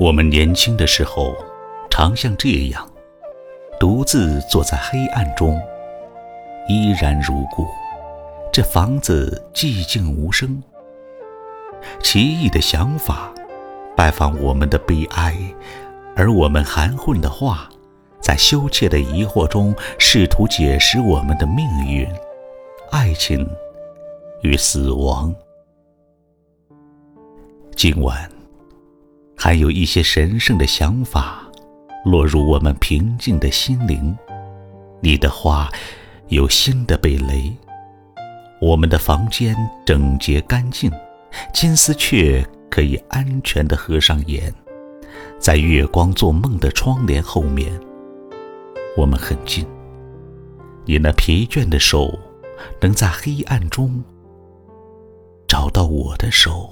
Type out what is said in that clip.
我们年轻的时候，常像这样，独自坐在黑暗中，依然如故。这房子寂静无声，奇异的想法拜访我们的悲哀，而我们含混的话，在羞怯的疑惑中试图解释我们的命运、爱情与死亡。今晚。还有一些神圣的想法落入我们平静的心灵。你的话有新的蓓蕾。我们的房间整洁干净，金丝雀可以安全地合上眼，在月光做梦的窗帘后面，我们很近。你那疲倦的手能在黑暗中找到我的手。